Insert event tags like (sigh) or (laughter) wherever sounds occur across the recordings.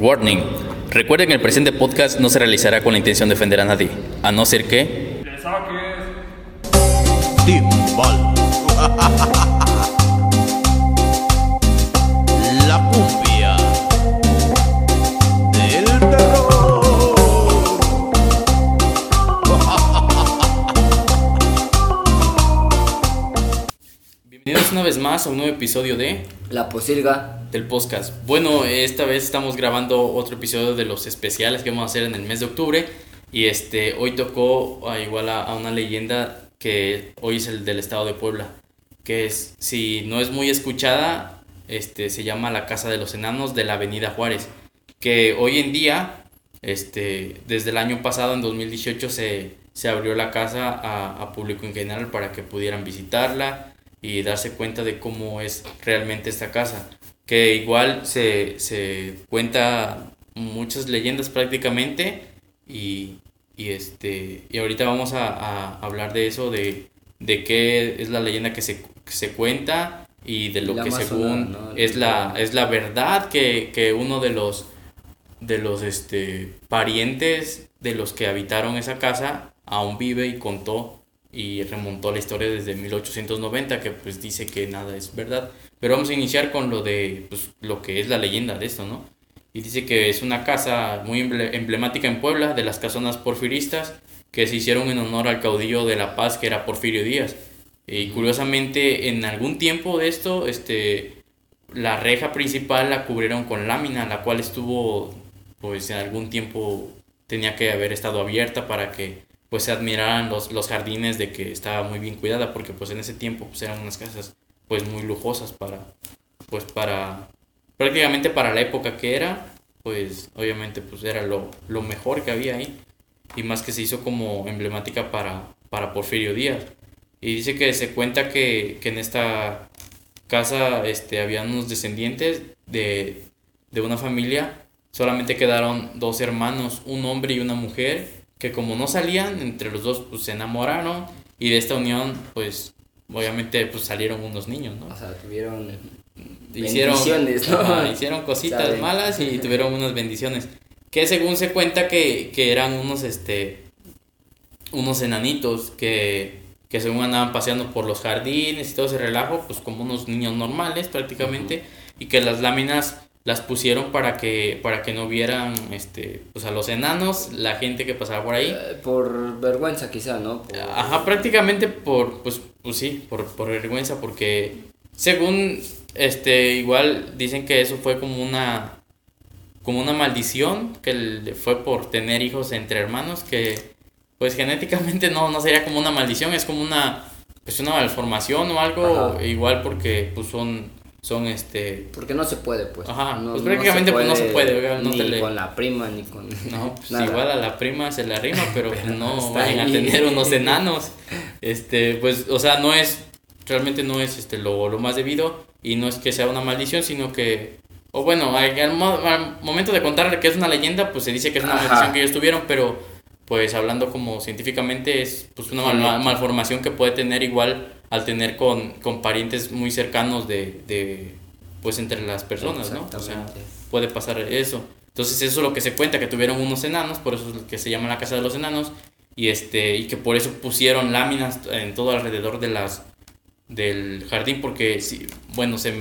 Warning. Recuerden que el presente podcast no se realizará con la intención de ofender a nadie, a no ser que... ¡Le saques! Timbal. (laughs) vez más a un nuevo episodio de... La posilga. del podcast. Bueno, esta vez estamos grabando otro episodio de los especiales que vamos a hacer en el mes de octubre. Y este, hoy tocó a, igual a, a una leyenda que hoy es el del estado de Puebla. Que es, si no es muy escuchada, este, se llama la Casa de los Enanos de la Avenida Juárez. Que hoy en día, este, desde el año pasado, en 2018, se, se abrió la casa a, a público en general para que pudieran visitarla y darse cuenta de cómo es realmente esta casa que igual se, se cuenta muchas leyendas prácticamente y, y este y ahorita vamos a, a hablar de eso de, de qué es la leyenda que se, que se cuenta y de lo La que según es la es la verdad que, que uno de los de los este parientes de los que habitaron esa casa aún vive y contó y remontó la historia desde 1890 que pues dice que nada es verdad. Pero vamos a iniciar con lo de pues, lo que es la leyenda de esto no y dice que es una casa muy emble- emblemática en Puebla de las casonas porfiristas que se hicieron en honor al caudillo de La Paz que era Porfirio Díaz. Y curiosamente en algún tiempo de esto este la reja principal la cubrieron con lámina la cual estuvo pues en algún tiempo tenía que haber estado abierta para que pues se admiraran los, los jardines de que estaba muy bien cuidada porque pues en ese tiempo pues eran unas casas pues muy lujosas para pues para prácticamente para la época que era pues obviamente pues era lo, lo mejor que había ahí. Y más que se hizo como emblemática para, para Porfirio Díaz. Y dice que se cuenta que, que en esta casa este, habían unos descendientes de, de una familia solamente quedaron dos hermanos, un hombre y una mujer, que como no salían, entre los dos pues se enamoraron y de esta unión pues obviamente pues salieron unos niños, ¿no? O sea, tuvieron Hicieron, ¿no? hicieron cositas Saben. malas y (laughs) tuvieron unas bendiciones. Que según se cuenta que, que eran unos este unos enanitos que, que según andaban paseando por los jardines y todo ese relajo, pues como unos niños normales prácticamente, y que las láminas las pusieron para que para que no vieran este pues a los enanos, la gente que pasaba por ahí. Eh, por vergüenza quizá, ¿no? Por- Ajá, prácticamente por, pues, pues sí, por, por vergüenza, porque según, este, igual dicen que eso fue como una, como una maldición, que fue por tener hijos entre hermanos, que pues genéticamente no, no sería como una maldición, es como una, pues una malformación o algo, Ajá. igual porque pues son, son este, Porque no se puede, pues. Ajá, No- pues no prácticamente, pues, no se puede, no ni le- con la prima, ni con... (laughs) No, pues nada. igual a la prima se la rima, (laughs) pero, no vayan a ahí. tener unos (laughs) enanos. Este, pues, o sea, no es, realmente no es este lo, lo más debido y no es que sea una maldición, sino que, o bueno, al, al mo- al momento de contarle que es una leyenda, pues se dice que es una Ajá. maldición que ellos tuvieron, pero pues hablando como científicamente es pues una mal- malformación que puede tener igual al tener con, con parientes muy cercanos de, de pues entre las personas, ¿no? O sea, puede pasar eso. Entonces eso es lo que se cuenta, que tuvieron unos enanos, por eso es lo que se llama la casa de los enanos, y este, y que por eso pusieron láminas en todo alrededor de las del jardín, porque si, bueno, se,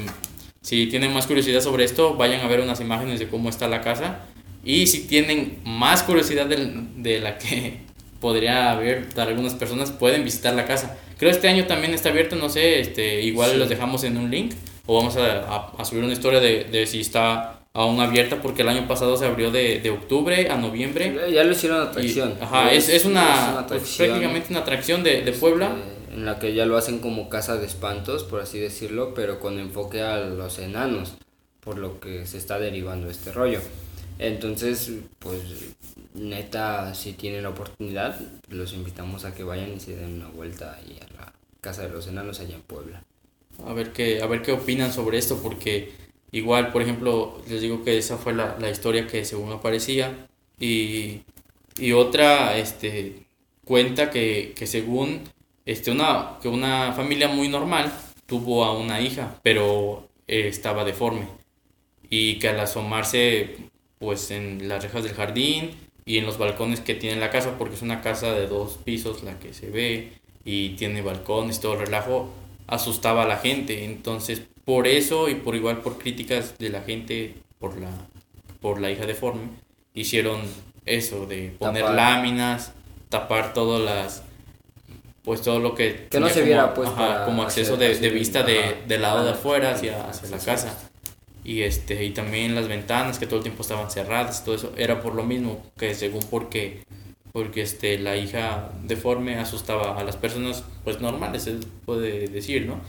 si tienen más curiosidad sobre esto, vayan a ver unas imágenes de cómo está la casa. Y si tienen más curiosidad del- de, la que (laughs) podría haber de algunas personas, pueden visitar la casa. Creo este año también está abierto, no sé, este, igual Sí. los dejamos en un link o vamos a, a- a subir una historia de, de si está aún abierta, porque el año pasado se abrió de, de octubre a noviembre. Ya lo hicieron Y- atracción. ajá, es, es una, pues, atracción, prácticamente una atracción de, de Puebla. este, en la que ya lo hacen como casa de espantos, por así decirlo, pero con enfoque a los enanos, por lo que se está derivando este rollo. Entonces, pues, neta, si tienen la oportunidad, los invitamos a que vayan y se den una vuelta ahí a la casa de los enanos allá en Puebla. A ver qué, a ver qué opinan sobre esto, porque igual, por ejemplo, les digo que esa fue la, la historia que según aparecía. Y, y otra este, cuenta que, que según este, una, que una familia muy normal tuvo a una hija, pero eh, estaba deforme. Y que al asomarse pues en las rejas del jardín y en los balcones que tiene la casa, porque es una casa de dos pisos la que se ve y tiene balcones, todo el relajo, asustaba a la gente. Entonces, por eso y por igual por críticas de la gente por la, por la hija deforme, hicieron eso de poner Tapar. láminas, tapar todas las pues todo lo que Que no se como- viera, pues, ajá, como acceso de, hacer de vista de, del lado de afuera hacia, hacia la casa y este y también las ventanas que todo el tiempo estaban cerradas todo eso era por lo mismo que según porque porque este la hija deforme asustaba a las personas pues normales se puede decir no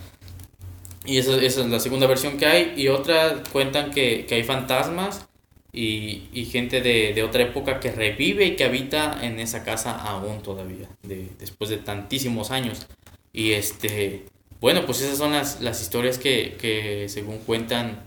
y esa, esa es la segunda versión que hay y otra cuentan que, que hay fantasmas y, y gente de, de otra época que revive y que habita en esa casa aún todavía de, después de tantísimos años. Y este bueno pues esas son las, las historias que, que según cuentan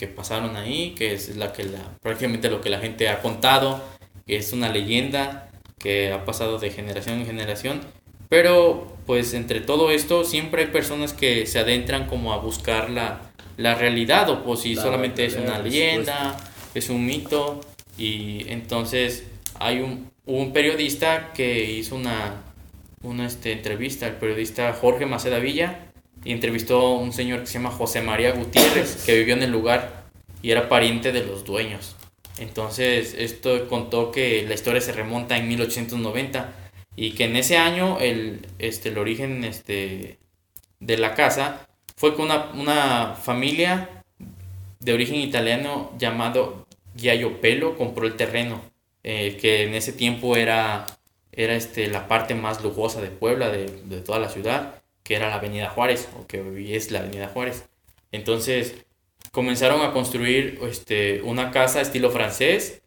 que pasaron ahí, que es la que la, prácticamente lo que la gente ha contado, que es una leyenda que ha pasado de generación en generación, pero pues entre todo esto siempre hay personas que se adentran como a buscar la, la realidad o pues si La solamente es una leyenda, es un mito. Y entonces hay un, un periodista que hizo una, una este, entrevista, el periodista Jorge Maceda Villa, y entrevistó a un señor que se llama José María Gutiérrez, que vivió en el lugar y era pariente de los dueños. Entonces, esto contó que la historia se remonta en 1890 y que en ese año el, este, el origen este, de la casa fue que una, una familia de origen italiano llamado Giaio Pelo compró el terreno, eh, que en ese tiempo era, era este, la parte más lujosa de Puebla, de, de toda la ciudad que era la Avenida Juárez, o que hoy es la Avenida Juárez. Entonces comenzaron a construir este, una casa estilo francés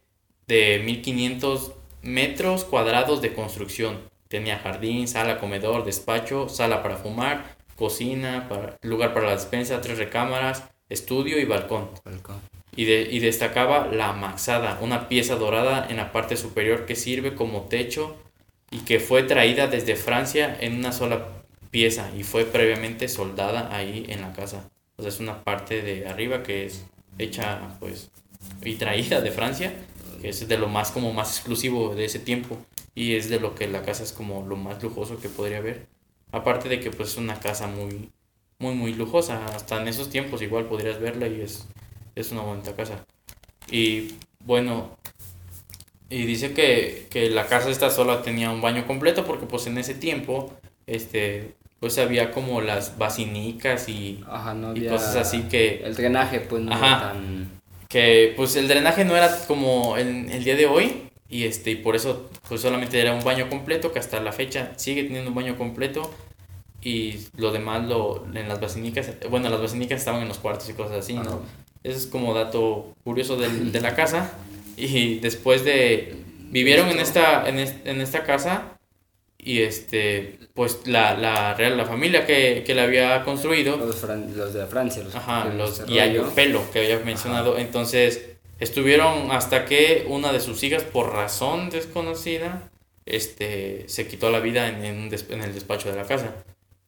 de 1500 metros cuadrados de construcción. Tenía jardín, sala, comedor, despacho, sala para fumar, cocina, para, lugar para la despensa, tres recámaras, estudio y balcón. Balcón. Y, de- y destacaba la maxada, una pieza dorada en la parte superior que sirve como techo y que fue traída desde Francia en una sola pieza y fue previamente soldada ahí en la casa. O sea, es una parte de arriba que es hecha pues y traída de Francia, que es de lo más como más exclusivo de ese tiempo y es de lo que la casa es como lo más lujoso que podría haber. Aparte de que pues es una casa muy muy muy lujosa, hasta en esos tiempos igual podrías verla y es es una bonita casa. Y bueno, y dice que, que la casa esta sola tenía un baño completo porque pues en ese tiempo este pues había como las basinicas y, Ajá, no y cosas así que El drenaje, pues, no Ajá. era tan... que pues el drenaje no era como el, el día de hoy y este y por eso pues solamente era un baño completo que hasta la fecha sigue teniendo un baño completo y lo demás lo en las basinicas bueno las basinicas estaban en los cuartos y cosas así Ajá. no eso es como dato curioso del- de la (laughs) casa y después de vivieron en esta en, es- en esta casa y este pues la, la real la familia que, que la había construido Los, fran- los de Francia. Los, Ajá, los ese Yayo rollo. Pelo que había mencionado. Entonces, estuvieron hasta que una de sus hijas, por razón desconocida, este, se quitó la vida en, en en el despacho de la casa.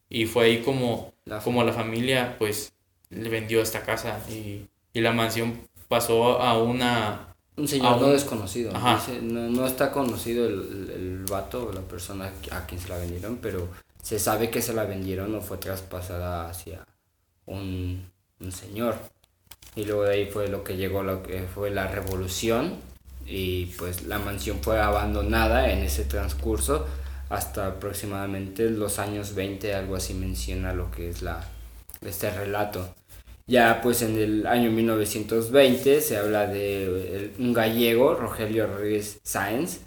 Y fue ahí como, La- como la familia, pues, le vendió esta casa y, y la mansión pasó a una... Un señor a no desconocido. Dice, no, no está conocido el, el, el vato o la persona a quien se la vendieron, pero se sabe que se la vendieron o fue traspasada hacia un, un señor. Y luego de ahí fue lo que llegó, lo que fue la revolución. Y pues la mansión fue abandonada en ese transcurso hasta aproximadamente los años 20, algo así menciona lo que es la, este relato. Ya pues en el año 1920 se habla de el- un gallego, Rogelio Rodríguez Sáenz,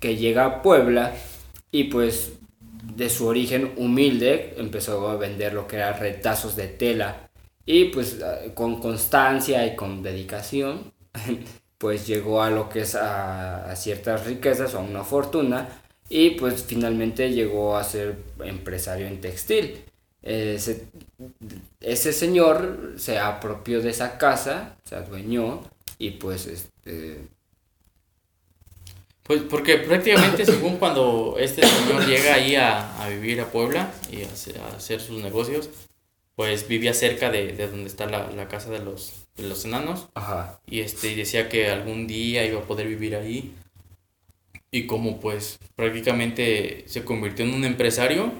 que llega a Puebla y pues de su origen humilde empezó a vender lo que eran retazos de tela y pues eh, con constancia y con dedicación (laughs) pues llegó a lo que es a, a ciertas riquezas o a una fortuna y pues finalmente llegó a ser empresario en textil. Ese, ese señor se apropió de esa casa, se adueñó y pues este Pues porque prácticamente (coughs) según cuando este señor llega ahí a, a vivir a Puebla y a hacer, a hacer sus negocios, pues vivía cerca de, de donde está la, la casa de los, de los enanos Ajá. y este y decía que algún día iba a poder vivir ahí y como pues prácticamente se convirtió en un empresario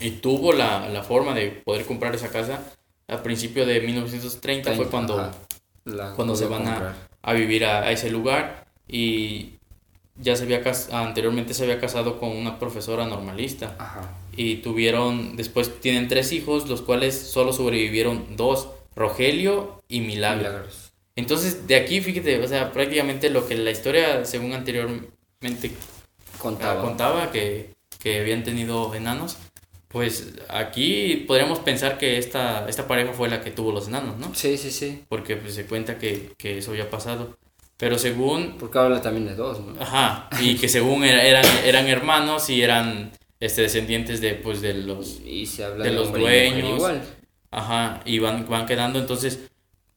y tuvo la, la forma de poder comprar esa casa a principio de 1930 fue cuando, Ajá. La cuando se van a, a vivir a, a ese lugar y ya se había cas- anteriormente se había casado con una profesora normalista Ajá. y tuvieron después tienen tres hijos los cuales solo sobrevivieron dos Rogelio y Milagro Milagros. entonces, de aquí, fíjate, o sea, prácticamente lo que la historia, según anteriormente Contaba. ah, contaba, que, que habían tenido enanos, pues aquí podríamos pensar que esta, esta pareja fue la que tuvo los enanos, ¿no? Sí, sí, sí. Porque pues, se cuenta que, que eso había pasado. Pero según, Porque habla también de dos, ¿no? ajá, y que según era- eran, eran hermanos y eran este, descendientes de, pues, de los Y se habla de de, los dueños. igual. Ajá, y van, van quedando. Entonces,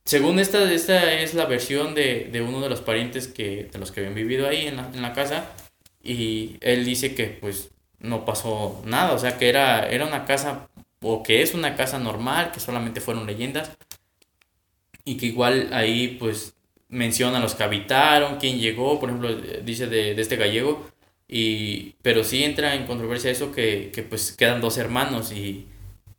según esta, esta es la versión de, de uno de los parientes que, de los que habían vivido ahí en la, en la casa. Y él dice que pues no pasó nada, o sea que era, era una casa, o que es una casa normal, que solamente fueron leyendas. Y que igual ahí pues menciona los que habitaron, quién llegó, por ejemplo, dice de, de este gallego. Y, pero sí entra en controversia eso que, que pues quedan dos hermanos y,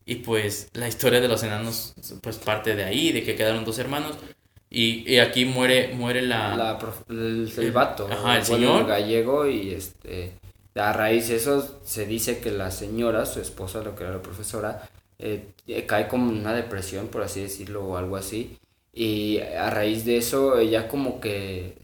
y pues la historia de los enanos pues parte de ahí, de que quedaron dos hermanos. Y, y aquí muere, muere la... El, el vato. Ajá, el señor. gallego y este. A raíz de eso se dice que la señora, su esposa, lo que era la profesora, eh, eh, cae como en una depresión, por así decirlo, o algo así. Y a raíz de eso, ella como que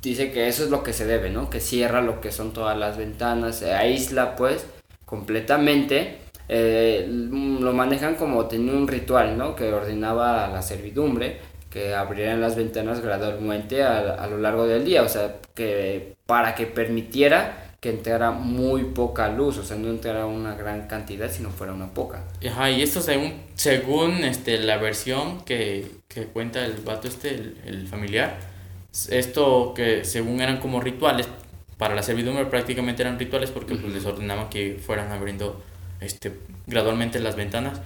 dice que eso es lo que se debe, ¿no? Que cierra lo que son todas las ventanas, se aísla pues completamente. eh, lo manejan como tenía un ritual, ¿no? Que ordenaba a la servidumbre que abrieran las ventanas gradualmente a, a lo largo del día, o sea, que para que permitiera que entrara muy poca luz, o sea, no entrara una gran cantidad, sino fuera una poca. Ajá, y esto según, según este, la versión que, que cuenta el vato este, el, el familiar, esto que según eran como rituales, para la servidumbre prácticamente eran rituales porque pues, les ordenaban que fueran abriendo este, gradualmente las ventanas.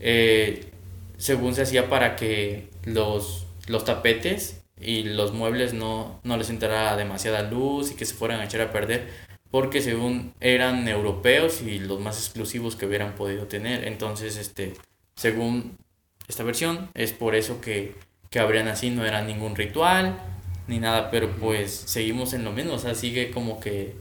Eh, según se hacía para que los, los tapetes y los muebles no, no les entrara demasiada luz y que se fueran a echar a perder porque según eran europeos y los más exclusivos que hubieran podido tener. Entonces, este, según esta versión, es por eso que, que abrían así, no era ningún ritual ni nada, pero pues seguimos en lo mismo, o sea, sigue como que,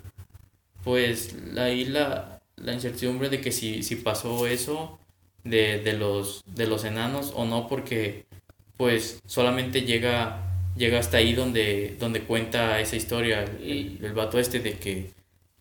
pues ahí la, la incertidumbre de que si, si pasó eso de, de, los, de los enanos o no, porque pues solamente llega, llega hasta ahí donde, donde cuenta esa historia el, el, el vato este de que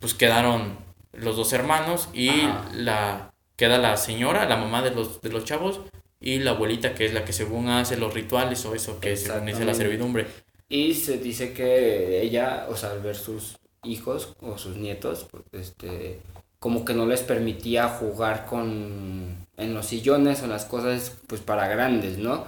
pues quedaron los dos hermanos y Ajá. la queda la señora, la mamá de los, de los chavos y la abuelita que es la que según hace los rituales o eso que según dice la servidumbre. Y se dice que ella, o sea, al ver sus hijos o sus nietos, pues, este, como que no les permitía jugar con en los sillones o en las cosas pues para grandes, ¿no?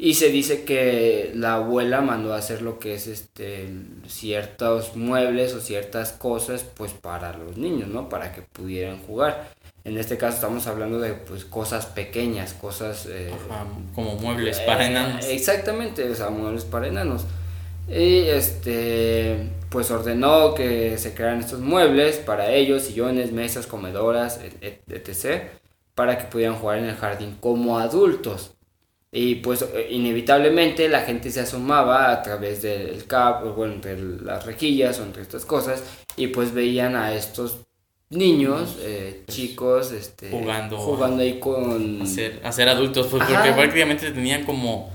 Y se dice que la abuela mandó a hacer lo que es este ciertos muebles o ciertas cosas pues para los niños, ¿no? Para que pudieran jugar. En este caso estamos hablando de pues cosas pequeñas, cosas eh, Ajá, como muebles para eh, enanos. Exactamente, o sea, muebles para enanos. Y este, pues ordenó que se crearan estos muebles para ellos, sillones, mesas, comedoras, et- et- etc., para que pudieran jugar en el jardín como adultos. Y pues eh, inevitablemente la gente se asomaba a través del cap, o bueno, entre las rejillas o entre estas cosas, y pues veían a estos niños, eh, chicos, este, Jugando. jugando ahí con... a ser adultos, pues porque prácticamente tenían como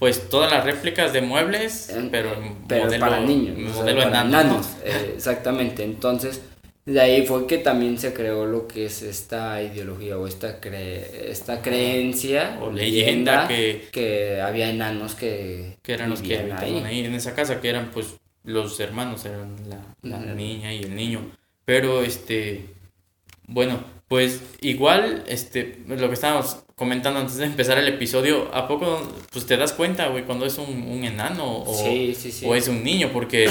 pues todas las réplicas de muebles, pero, pero modelo, para niños, o sea, modelo para eh, exactamente. Entonces, de ahí fue que también se creó lo que es esta ideología o esta cre esta creencia O leyenda que- que había enanos que, que eran los que habitaban ahí. en esa casa, que eran pues los hermanos, eran la, la niña y el niño. Pero este, bueno, pues igual, este, lo que estábamos comentando antes de empezar el episodio, ¿a poco pues te das cuenta, güey, cuando es un, un enano o, Sí, sí, sí. o es un niño? Porque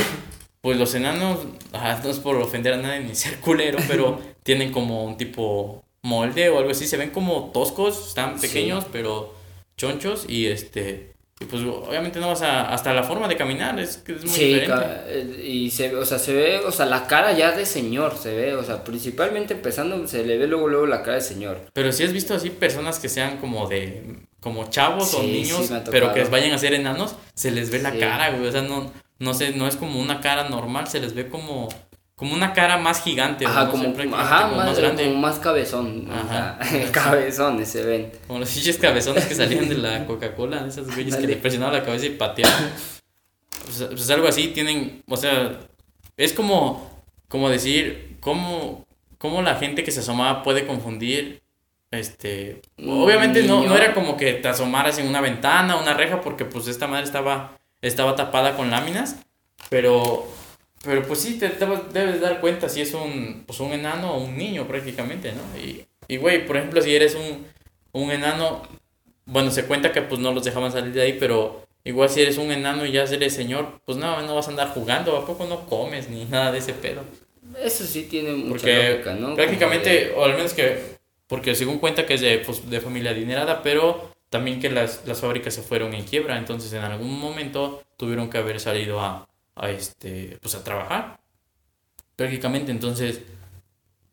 pues los enanos, no es por ofender a nadie ni (laughs) ser culero, pero (laughs) tienen como un tipo molde o algo así, se ven como toscos, están Sí. pequeños, pero chonchos y este y pues obviamente no vas a hasta la forma de caminar es que es muy Sí, diferente. eh, y se, o sea, se ve, o sea, la cara ya de señor, se ve, o sea, principalmente empezando, se le ve luego, luego la cara de señor. Pero si has visto así personas que sean como de como chavos o Sí, niños, sí, pero que vayan a ser enanos, se les ve la Sí. cara, güey, o sea, no no sé, no es como una cara normal, se les ve como como una cara más gigante, Ajá, no como, ajá, como más, más grande. como más cabezón, Ajá. (laughs) cabezones se ven. Como los pinches cabezones que salían de la Coca-Cola, esos güeyes que le presionaban la cabeza y pateaban. Sea, pues algo así tienen, o sea, es como, como decir, cómo, cómo la gente que se asomaba puede confundir, este, obviamente no, no era como que te asomaras en una ventana, una reja, porque pues esta madre estaba, estaba tapada con láminas, pero, pero pues sí, te, te debes dar cuenta si es un, pues un enano o un niño prácticamente, ¿no? Y, y güey, por ejemplo, si eres un, un enano, bueno, se cuenta que pues no los dejaban salir de ahí, pero igual si eres un enano y ya eres señor, pues no, no vas a andar jugando, ¿a poco no comes ni (laughs) nada de ese pedo? Eso sí tiene mucha Porque lógica, ¿no? prácticamente, o al menos que, porque según cuenta que es de, pues, de familia adinerada, pero también que las, las fábricas se fueron en quiebra, entonces en algún momento tuvieron que haber salido a, a este, pues a trabajar, prácticamente, entonces,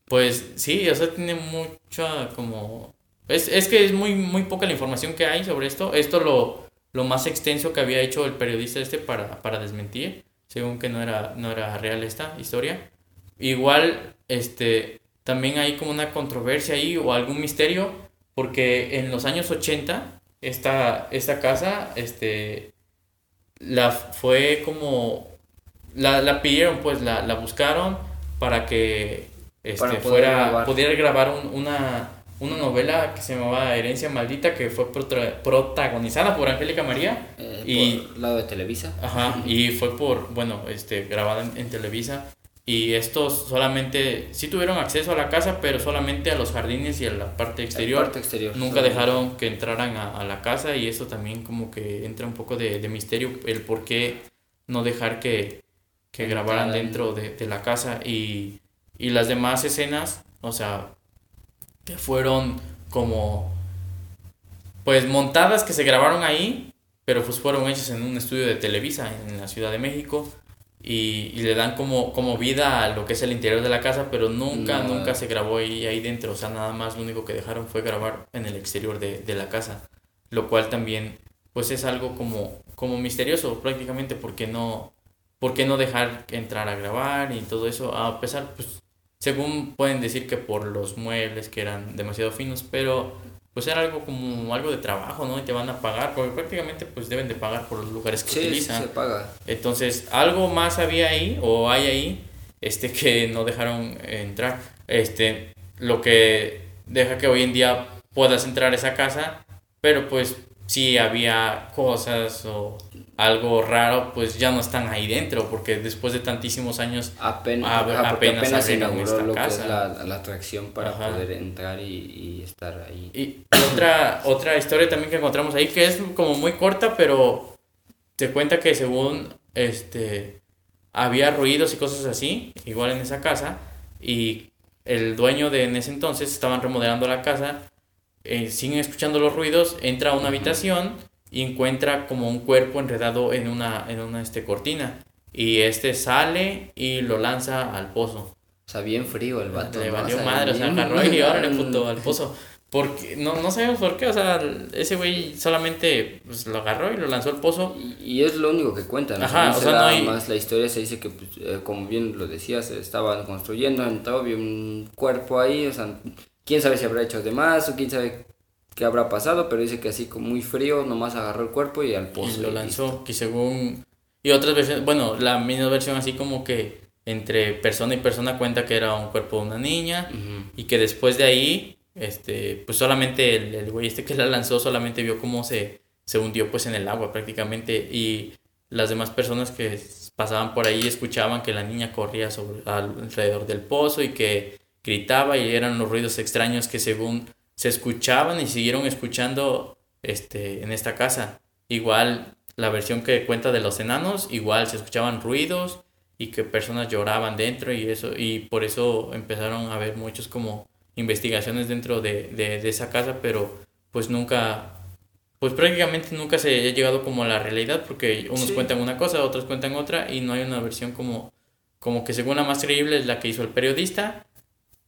pues sí, o sea, tiene mucha como... Es, es que es muy, muy poca la información que hay sobre esto, esto lo, lo más extenso que había hecho el periodista este para, para desmentir, según que no era, no era real esta historia. Igual, este, también hay como una controversia ahí o algún misterio, porque en los años 80, esta, esta casa, este, la fue como, la, la pidieron, pues, la, la buscaron para que, este, Para poder fuera, grabar. pudiera grabar un- una, una novela que se llamaba Herencia Maldita, que fue protagonizada por Angélica María. Eh, y, por lado de Televisa. Ajá, (laughs) y fue por, bueno, este, grabada en, en Televisa. Y estos solamente, sí tuvieron acceso a la casa, pero solamente a los jardines y a la parte exterior. parte exterior. Nunca dejaron que entraran a, a la casa y eso también como que entra un poco de, de misterio, el por qué no dejar que, que grabaran dentro de, de la casa y, y las demás escenas, o sea, que fueron como, pues montadas que se grabaron ahí, pero pues fueron hechas en un estudio de Televisa en la Ciudad de México. Y, y le dan como, como vida a lo que es el interior de la casa, pero nunca, No. nunca se grabó ahí, ahí dentro. O sea, nada más lo único que dejaron fue grabar en el exterior de, de la casa. Lo cual también, pues es algo como, como misterioso prácticamente, porque no, ¿por qué no dejar entrar a grabar y todo eso? A pesar, pues, según pueden decir que por los muebles que eran demasiado finos, pero pues era algo como algo de trabajo, ¿no? Y te van a pagar, porque prácticamente pues deben de pagar por los lugares que Sí, sí, utilizan. se paga. Entonces, algo más había ahí o hay ahí este que no dejaron entrar. Este, lo que deja que hoy en día puedas entrar a esa casa, pero pues si había cosas o algo raro, pues ya no están ahí dentro, porque después de tantísimos años Apenas, Ah, ajá, porque apenas apenas inauguró esta lo que casa. es la, la atracción para Ajá. poder entrar y, y estar ahí. Y otra, otra historia también que encontramos ahí, que es como muy corta, pero te cuenta que según este había ruidos y cosas así, igual en esa casa, y el dueño de en ese entonces estaban remodelando la casa, eh, siguen escuchando los ruidos, entra a una habitación y encuentra como un cuerpo enredado en una, en una este, cortina. Y este sale y lo lanza al pozo. O sea, bien frío el vato. Le valió madre, o sea, agarró y órale puto al pozo. Porque, no, no sabemos por qué, o sea, ese güey solamente pues, lo agarró y lo lanzó al pozo. Y, y es lo único que cuentan. Ajá, no o se sea, no hay- más la historia se dice que, pues, eh, como bien lo decías, estaban construyendo, entró, vio un cuerpo ahí, o sea, quién sabe si habrá hecho de más o quién sabe qué habrá pasado, pero dice que así como muy frío, nomás agarró el cuerpo y al pozo. y lo lanzó, que según... Y otras versiones, bueno, la misma versión así como que entre persona y persona cuenta que era un cuerpo de una niña y que después de ahí, este, pues solamente el, el güey este que la lanzó solamente vio cómo se, se hundió pues en el agua prácticamente y las demás personas que pasaban por ahí escuchaban que la niña corría sobre, alrededor del pozo y que gritaba y eran los ruidos extraños que según se escuchaban y siguieron escuchando este, en esta casa. Igual la versión que cuenta de los enanos, igual se escuchaban ruidos y que personas lloraban dentro y eso y por eso empezaron a haber muchos como investigaciones dentro de, de, de esa casa pero pues nunca pues prácticamente nunca se ha llegado como a la realidad porque unos Sí. cuentan una cosa, otros cuentan otra y no hay una versión como, como que según la más creíble es la que hizo el periodista,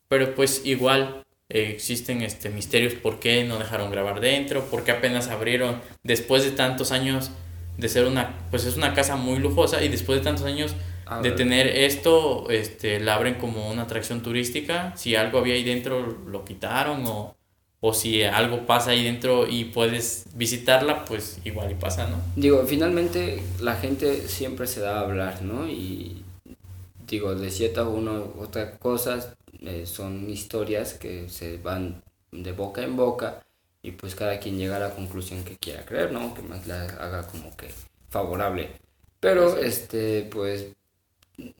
pero pues igual eh, existen este misterios por qué no dejaron grabar dentro, por qué apenas abrieron después de tantos años de ser una, pues es una casa muy lujosa y después de tantos años A de tener esto, este, la abren como una atracción turística. Si algo había ahí dentro, lo quitaron o, o si algo pasa ahí dentro y puedes visitarla, pues igual y pasa, ¿no? Digo, finalmente la gente siempre se da a hablar, ¿no? Y digo, de cierta o una u otra cosas eh, son historias que se van de boca en boca y pues cada quien llega a la conclusión que quiera creer, ¿no? Que más la haga como que favorable. Pero este, pues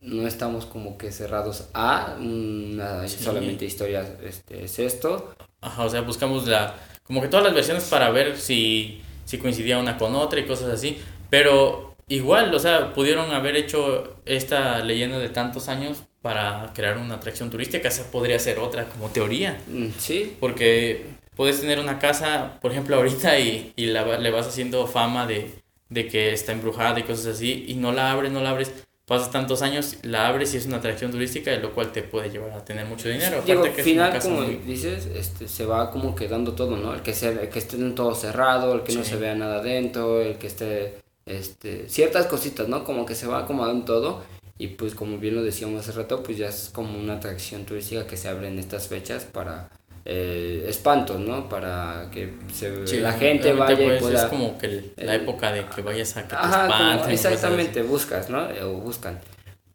no estamos como que cerrados a una Sí. solamente historia, este, es esto. Ajá, o sea, buscamos la, como que todas las versiones para ver si, si coincidía una con otra y cosas así. Pero igual, o sea, pudieron haber hecho esta leyenda de tantos años para crear una atracción turística. Esa podría ser otra como teoría. Mm, Sí, Porque puedes tener una casa, por ejemplo, ahorita y, y la, le vas haciendo fama de, de que está embrujada y cosas así, y no la abres, no la abres, pasas tantos años, la abres y es una atracción turística, lo cual te puede llevar a tener mucho dinero. Digo, Aparte que es final, casa como muy- dices, este, se va como quedando todo, ¿no? El que, se, el que esté todo cerrado, el que no se vea nada adentro, el que esté, este, ciertas cositas, ¿no? Como que se va acomodando todo y pues como bien lo decíamos hace rato, pues ya es como una atracción turística que se abre en estas fechas para eh, espantos, ¿no? Para que se, Sí, la gente vaya y pues, pueda... Es como que el- la el- época de que vayas a que Ajá, espanten. exactamente, buscas, ¿no? O buscan.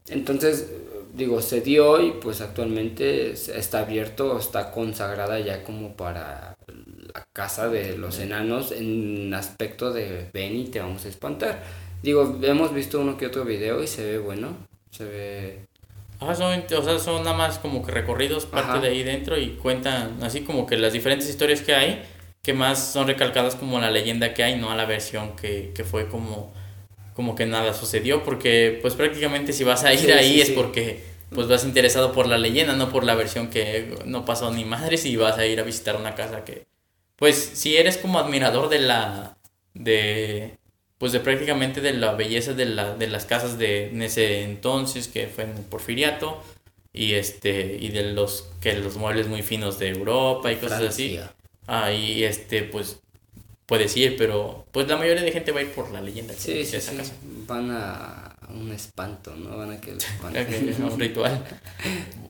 Entonces, digo, se dio y pues actualmente es- está abierto, está consagrada ya como para la casa de los enanos en aspecto de ven y te vamos a espantar. Digo, hemos visto uno que otro video y se ve bueno, se ve... Ajá, son, o sea, son nada más como que recorridos, parte Ajá. de ahí dentro y cuentan así como que las diferentes historias que hay, que más son recalcadas como la leyenda que hay, no a la versión que, que fue como, como que nada sucedió, porque pues prácticamente si vas a ir Sí, ahí sí, es sí. porque pues vas interesado por la leyenda, no por la versión que no pasó ni madres y vas a ir a visitar una casa que, pues si eres como admirador de la, de, pues de prácticamente de la belleza de, la, de las casas de en ese entonces que fue en el Porfiriato y este y de los que los muebles muy finos de Europa y cosas así Francia. ahí este pues puedes ir pero pues la mayoría de gente va a ir por la leyenda que Sí, de sí, esa sí. casa Van a un espanto, ¿no? Van a que (laughs) un ritual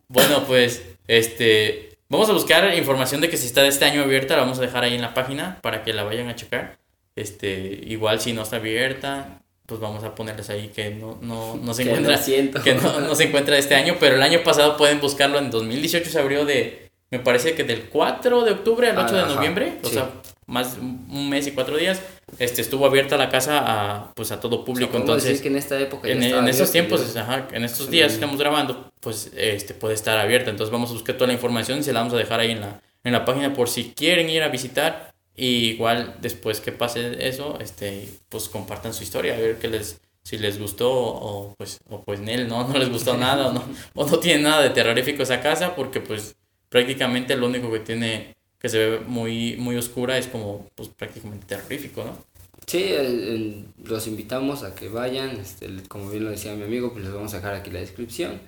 bueno pues este vamos a buscar información de que si está de este año abierta la vamos a dejar ahí en la página para que la vayan a checar este igual si no está abierta pues vamos a ponerles ahí que no, no, no se Que encuentra que no, no se encuentra este año, pero el año pasado pueden buscarlo. En 2018 se abrió de, me parece que del 4 de octubre al 8 de Ajá, noviembre, o sí. sea, más un mes y cuatro días, este, estuvo abierta la casa a, pues, a todo público. Entonces, decir que en esta época ya en, estaba en estos abierto, tiempos, yo- ajá, en estos días que estamos grabando, pues este, puede estar abierta. Entonces vamos a buscar toda la información y se la vamos a dejar ahí en la, en la página por si quieren ir a visitar. Y igual después que pase eso, este, pues compartan su historia, a ver qué les, si les gustó o pues, o pues Nel, no, no les gustó nada o no, (laughs) o no tiene nada de terrorífico esa casa porque pues prácticamente lo único que tiene que se ve muy, muy oscura es como pues prácticamente terrorífico, ¿no? Sí, el- el- los invitamos a que vayan, este, el- como bien lo decía mi amigo, pues les vamos a dejar aquí la descripción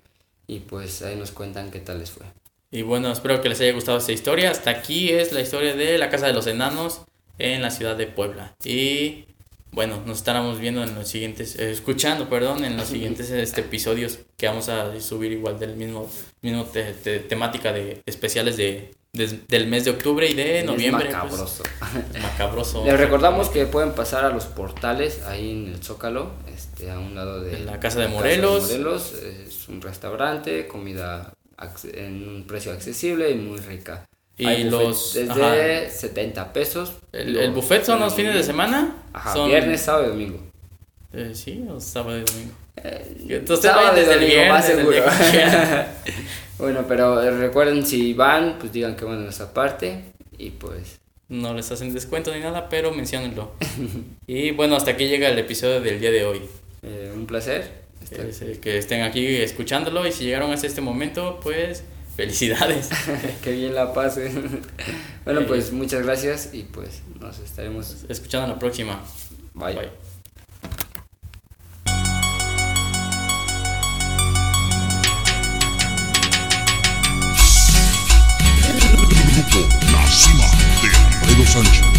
y pues ahí nos cuentan qué tal les fue. Y bueno, espero que les haya gustado esta historia. Hasta aquí es la historia de la Casa de los Enanos en la ciudad de Puebla. Y bueno, nos estaremos viendo en los siguientes, eh, escuchando, perdón, en los siguientes este, episodios que vamos a subir igual del mismo, mismo te- te- temática de especiales de, des- del mes de octubre y de Es noviembre. pues, macabroso. (laughs) macabroso. Les recordamos que pueden pasar a los portales ahí en el Zócalo, este, a un lado de En la Casa de Morelos. Morelos. Es un restaurante, comida en un precio accesible y muy rica. Y Hay los- Desde 70 pesos. El, el buffet son los fines de semana. Ajá, son, viernes, sábado y domingo. Eh, sí, o sábado y domingo. Eh, Entonces sábado desde el domingo, más viernes, el seguro. (laughs) bueno, pero eh, recuerden si van, pues digan que van en esa parte y pues No les hacen descuento ni nada, pero menciónenlo. (laughs) y bueno, hasta aquí llega el episodio del día de hoy. eh, un placer. Es, que estén aquí escuchándolo y si llegaron hasta este momento, pues Felicidades. (laughs) que bien la pase. bueno, pues muchas gracias y pues nos estaremos. Escuchando la próxima. Bye. Bye. sonuç.